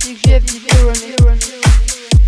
depuis que run, vécu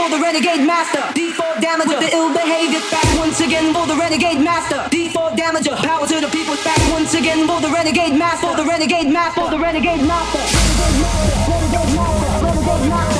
for the renegade master. D4 damager with the ill behavior. Back once again for the renegade master. D4 damager. Power to the people. Back once again for the renegade master. For the renegade master. For the renegade master. Renegade master. Renegade master. Renegade master.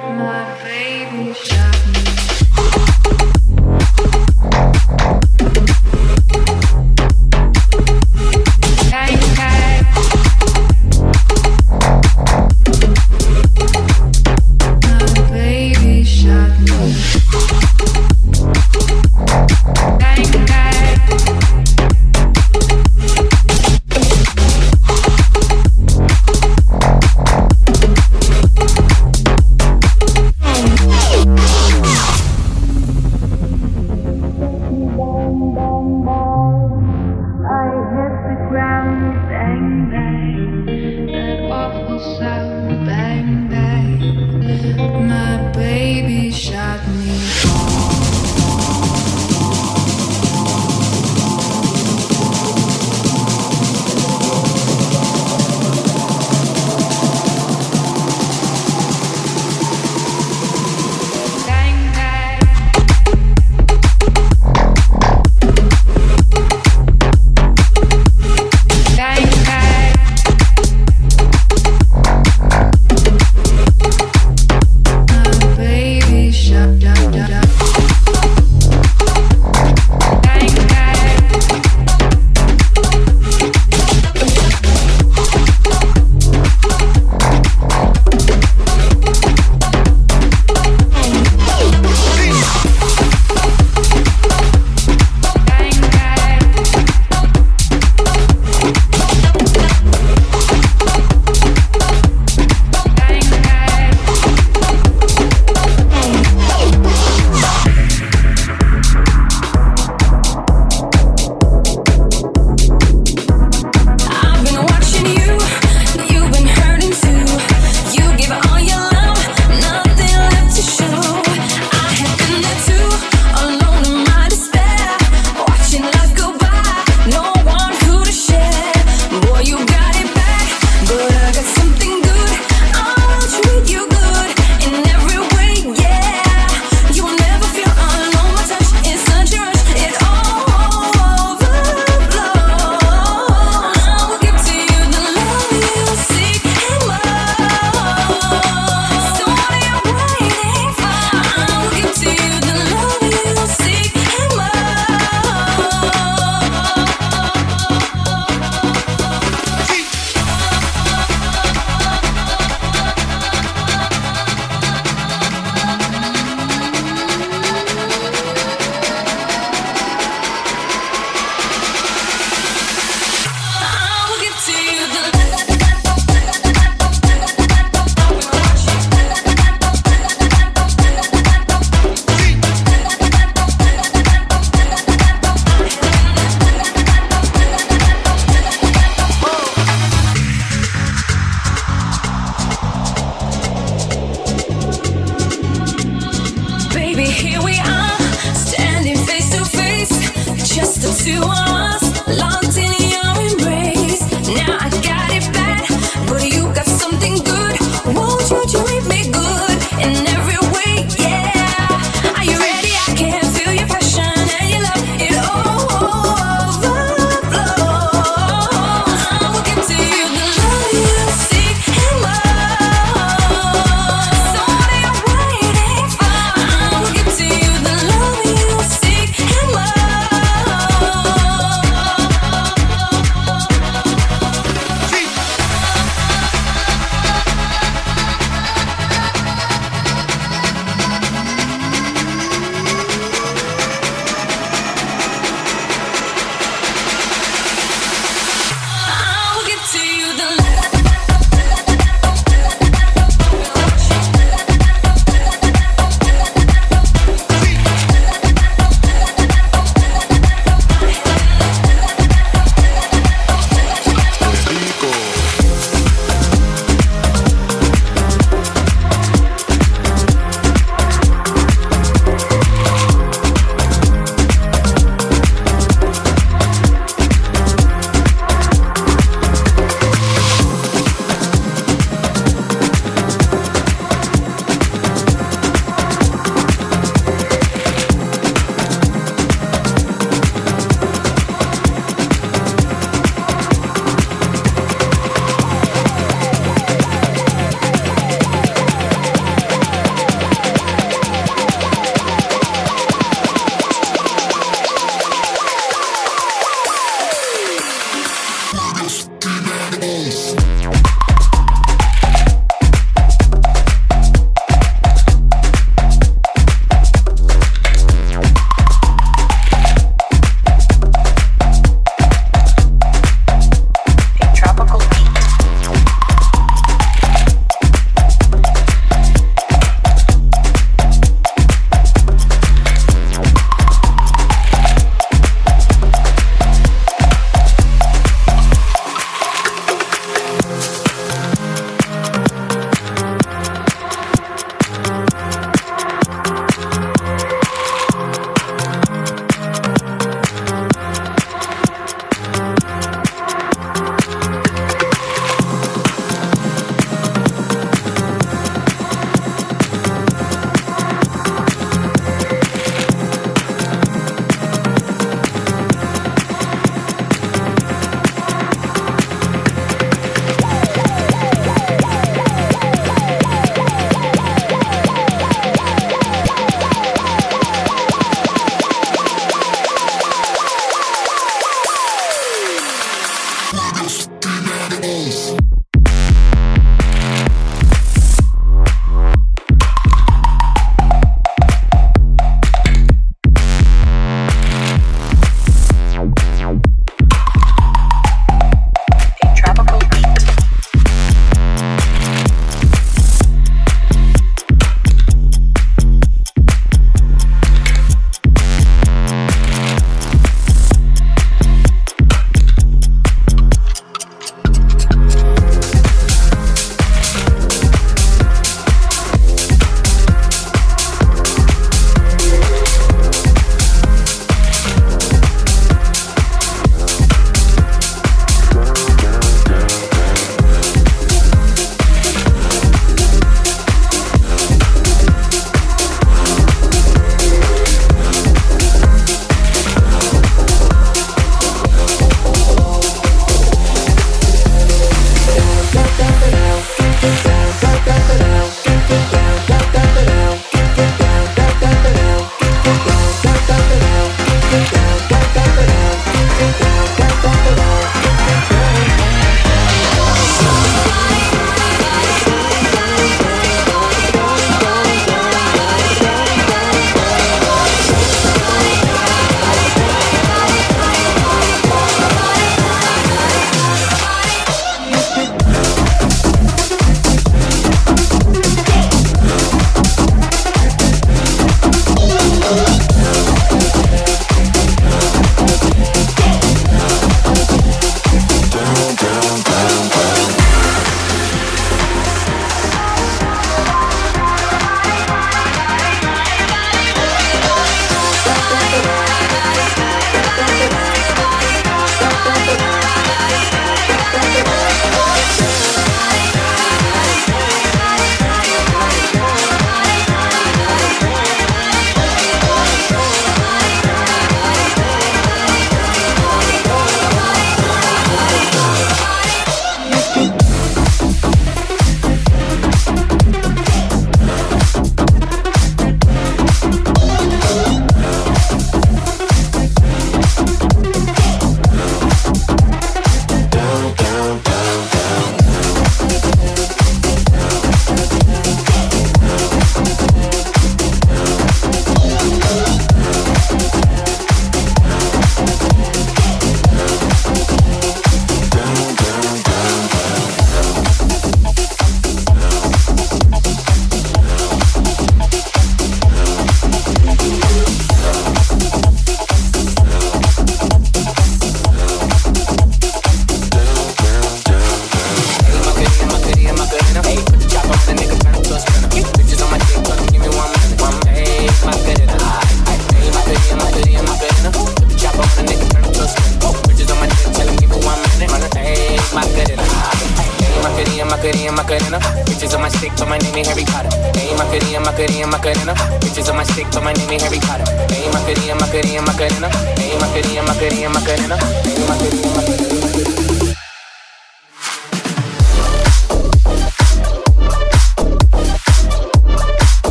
my baby shot.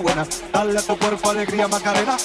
cosa. Dale a tu cuerpo alegría, Macarena.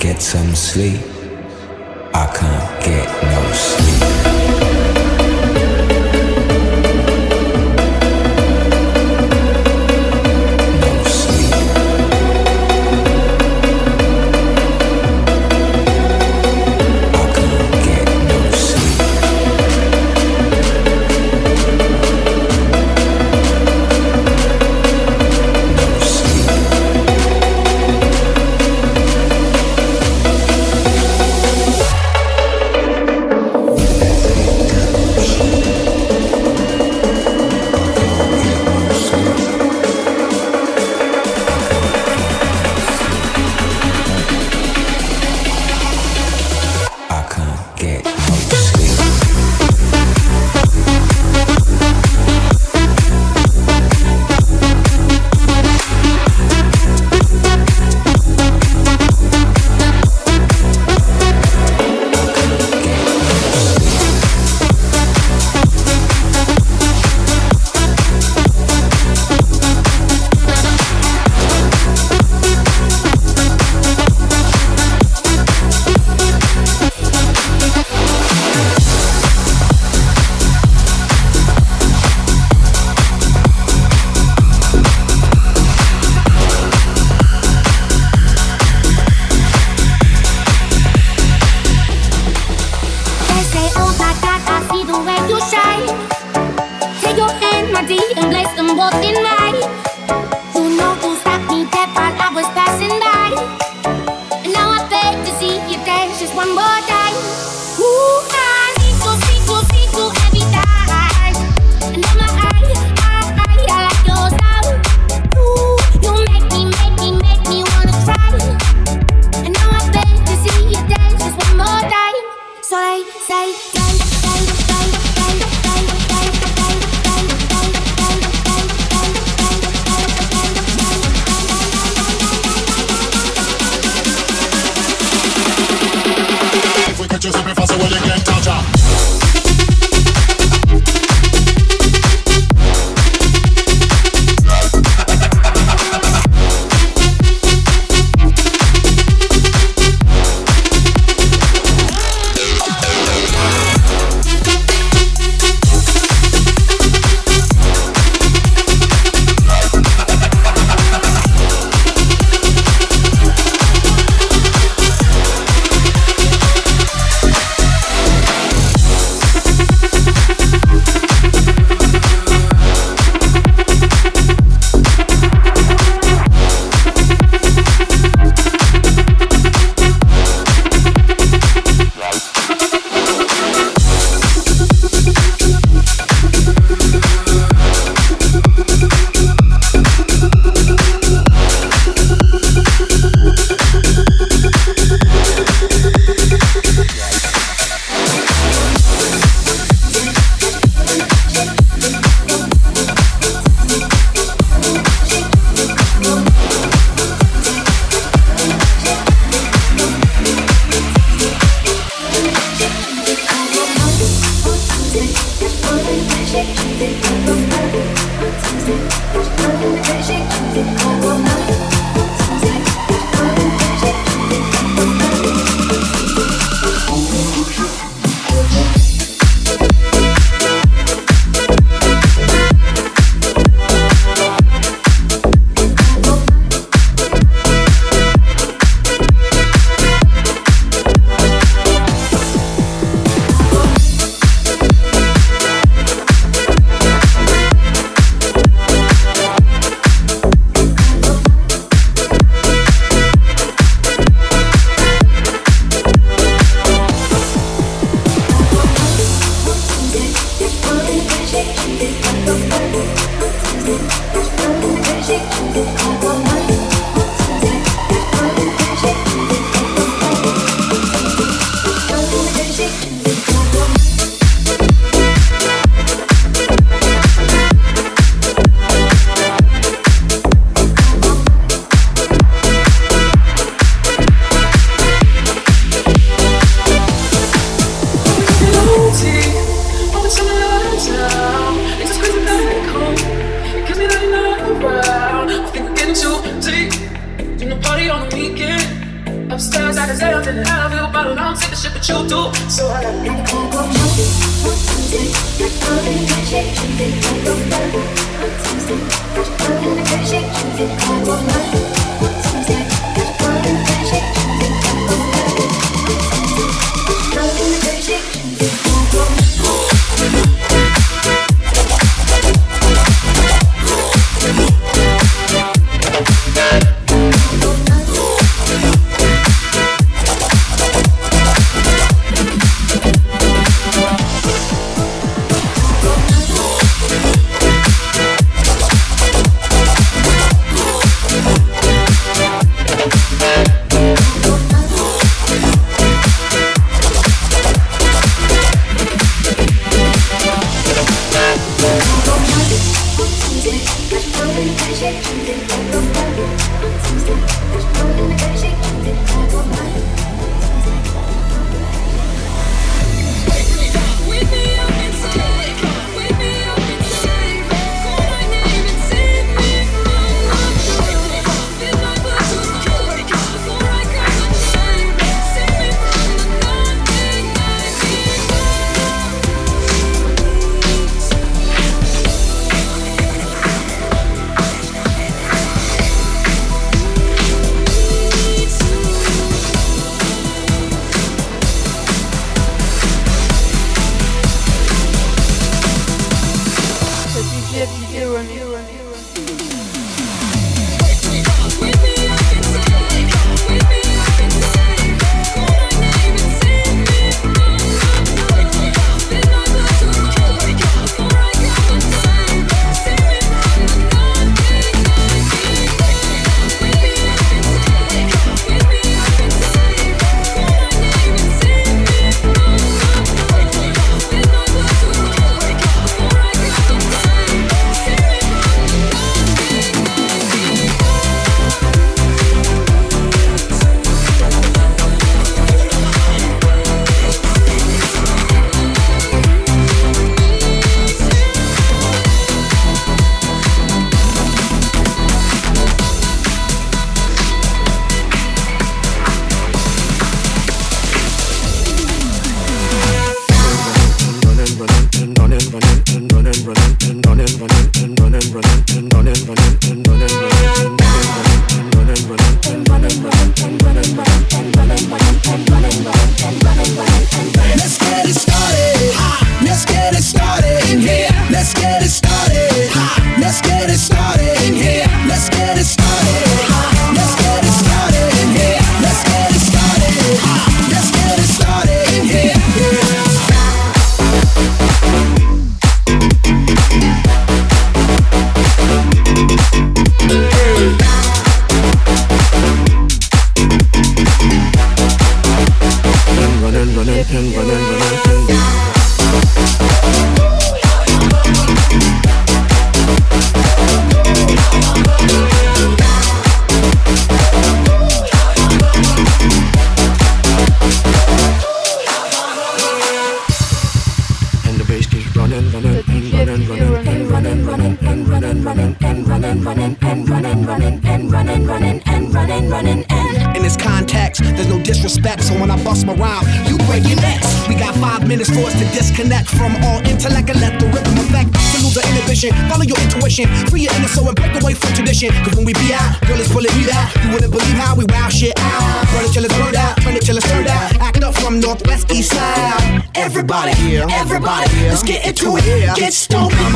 Get some sleep. I can't get no sleep. walked in my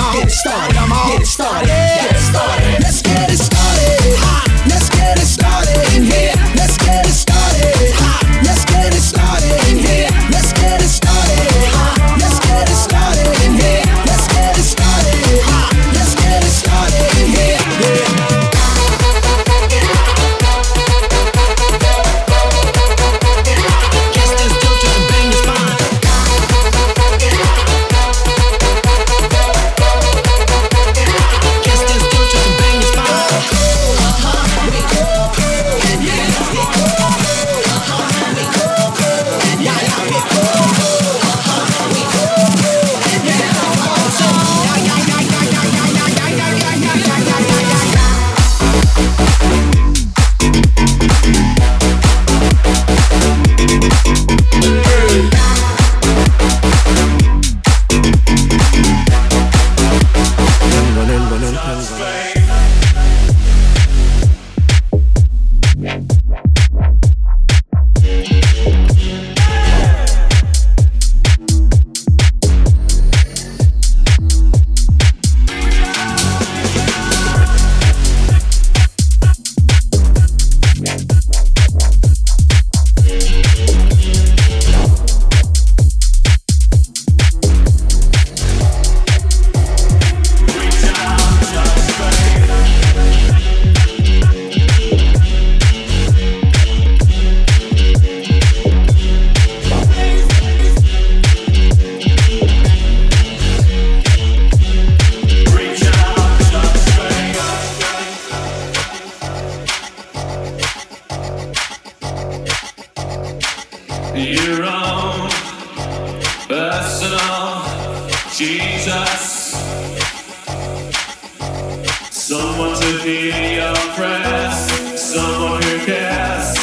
I'm. Get it started. I'm on. Get it started. Get it started. Let's your own personal Jesus. Someone to be oppressed, someone who cares.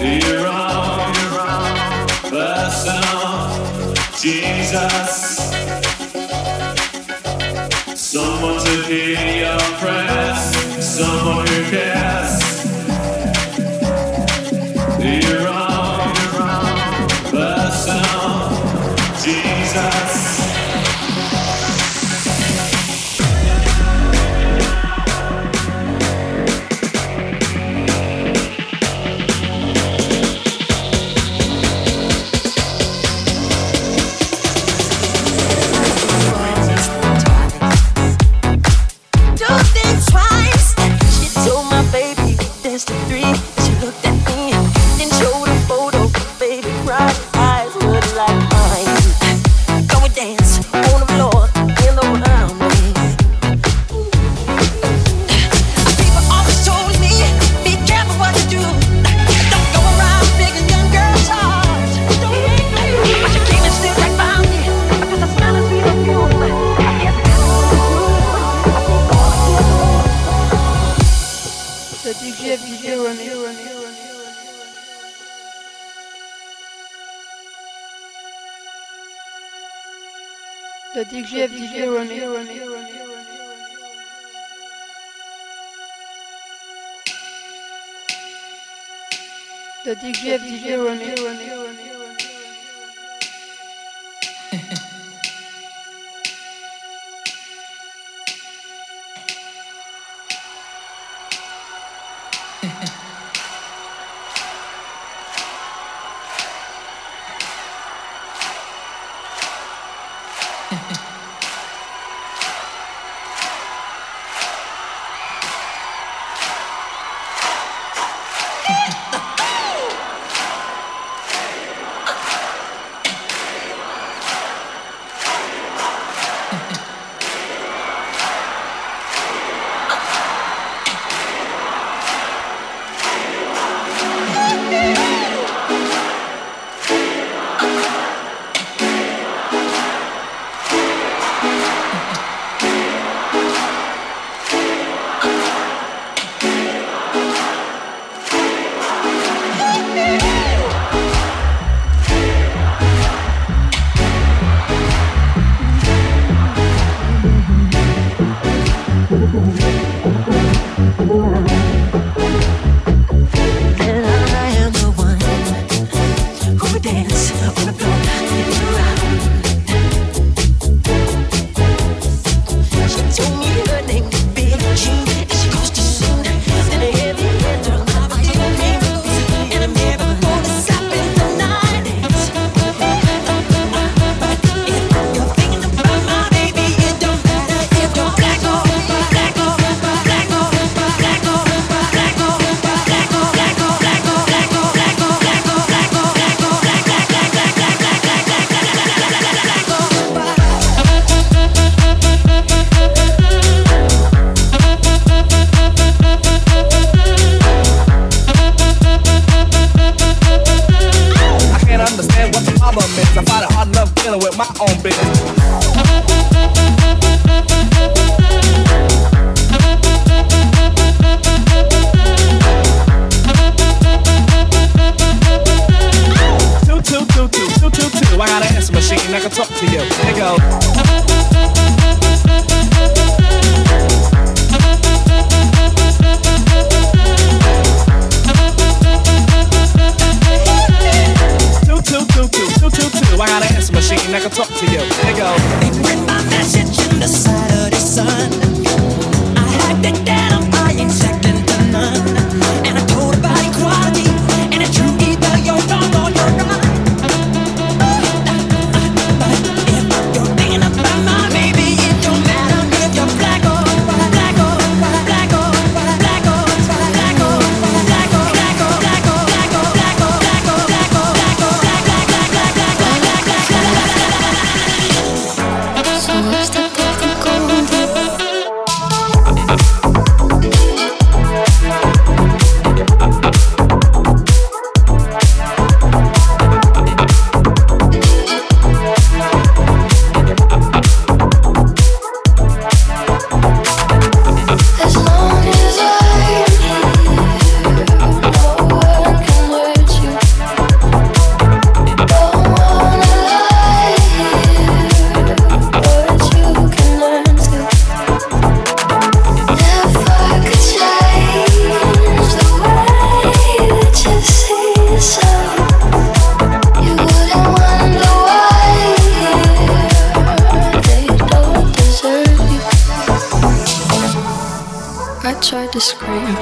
Your own personal Jesus. Someone to be. compliments. I find it hard enough dealing with my own business. I got an answer machine that can talk to you. It go. look up to you. Scream.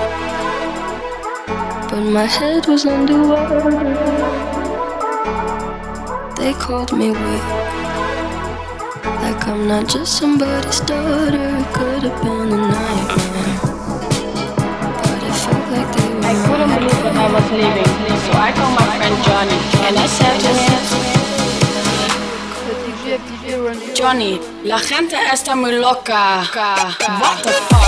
But my head was underwater. They called me weak. Like I'm not just somebody's daughter. It could have been a nightmare. But it felt like they were. I couldn't believe that I was leaving, so I called my friend Johnny and I said to him, The DJ DJ Ronnie. Johnny, la gente está muy loca. What the fuck?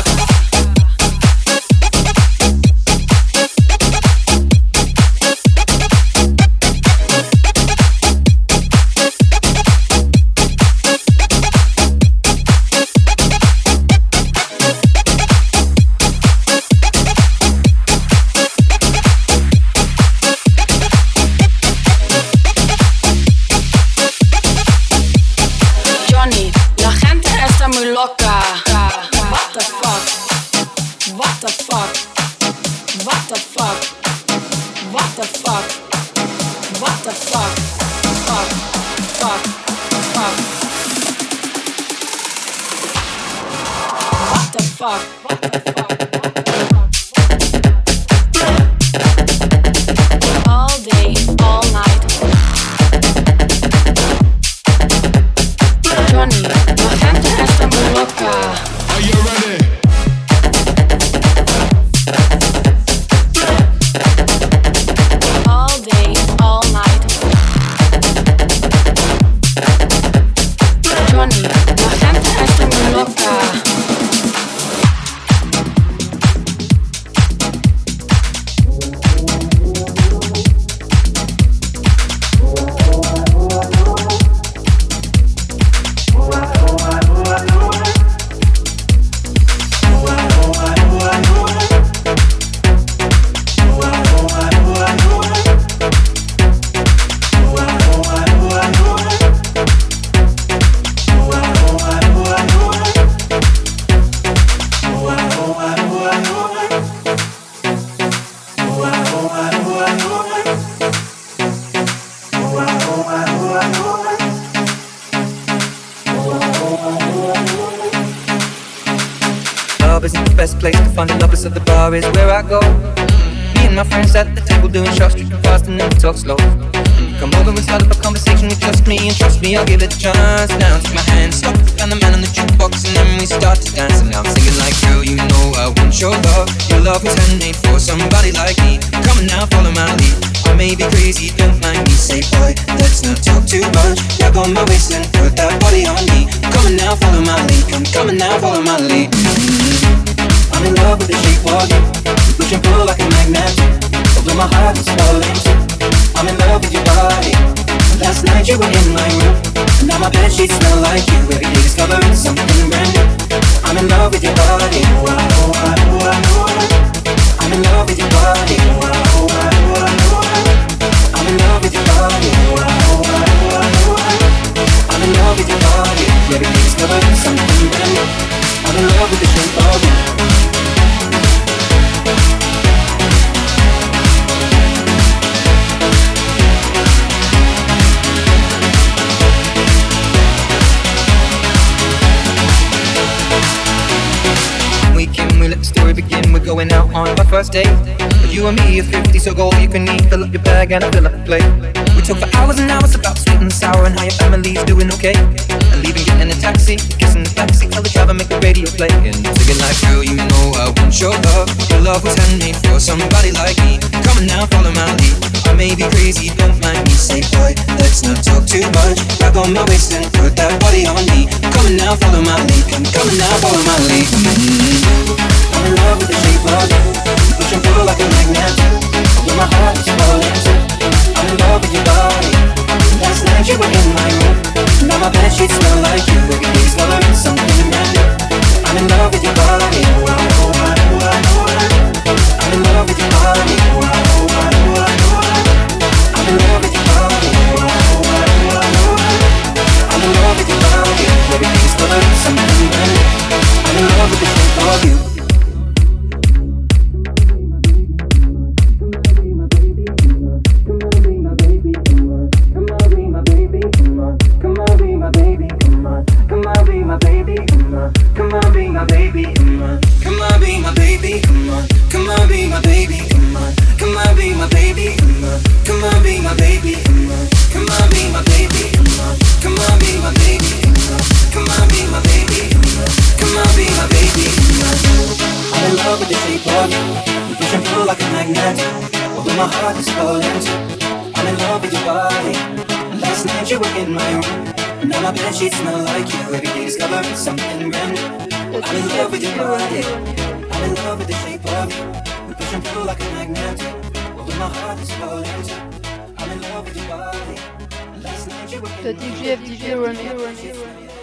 Bar is where I go. Me and my friends at the table doing shots, drinking fast and then we talk slow. Come over and start up a conversation with just me, and trust me, I'll give it a chance. Now take my hand, stop, and the man on the jukebox, and then we start to dance. And now I'm singing like, girl, you know I want your love. Your love was handmade for somebody like me. Come on now, follow my lead. I may be crazy, don't mind me. Say, boy, let's not talk too much. Grab on my waist and put that body on me. Come on now, follow my lead. Come, come on now, follow my lead. I'm in love with the shape of you. Push and pull like a magnet. Although my heart is falling. I'm in love with your body. Last night you were in my room. And now my bed sheets smell like you. Every day discovering something brand new. I'm in love with your body. Ooh, ah, ooh, ah. I'm in love with your body. Ooh, ah, ooh, ah. I'm in love with your body. Ooh, ah, ooh, ah. I'm in love with your body. Every day discovering something brand new. I'm in love with the shape of you. Going out on my first date. You and me are 50, so go all you can eat. Fill up your bag and I fill up the plate. We talk for hours and hours about sweet and sour and how your family's doing okay. And leaving, getting in a taxi, kissing the backseat, tell the driver make the radio play. And singing like, girl, you know I want your love. Your love was handmade for somebody like me. Come on now, follow my lead. I may be crazy, don't mind me. Say, boy, let's not talk too much. Grab on my waist and put that body on me. Come on now, follow my lead. Come on now, follow my lead. Mm-hmm. I'm in love with the you. You in love with of you. We push and pull like a magnet. Although my heart is cold I'm in love with your body. Last night you were in my room. Now my bed sheets smell like you. Every day discovering something brand new. I'm in love with your body. I'm in love with the shape of you. We push and pull like a magnet. Although my heart is cold I'm in love with your body. Last night you were in my room.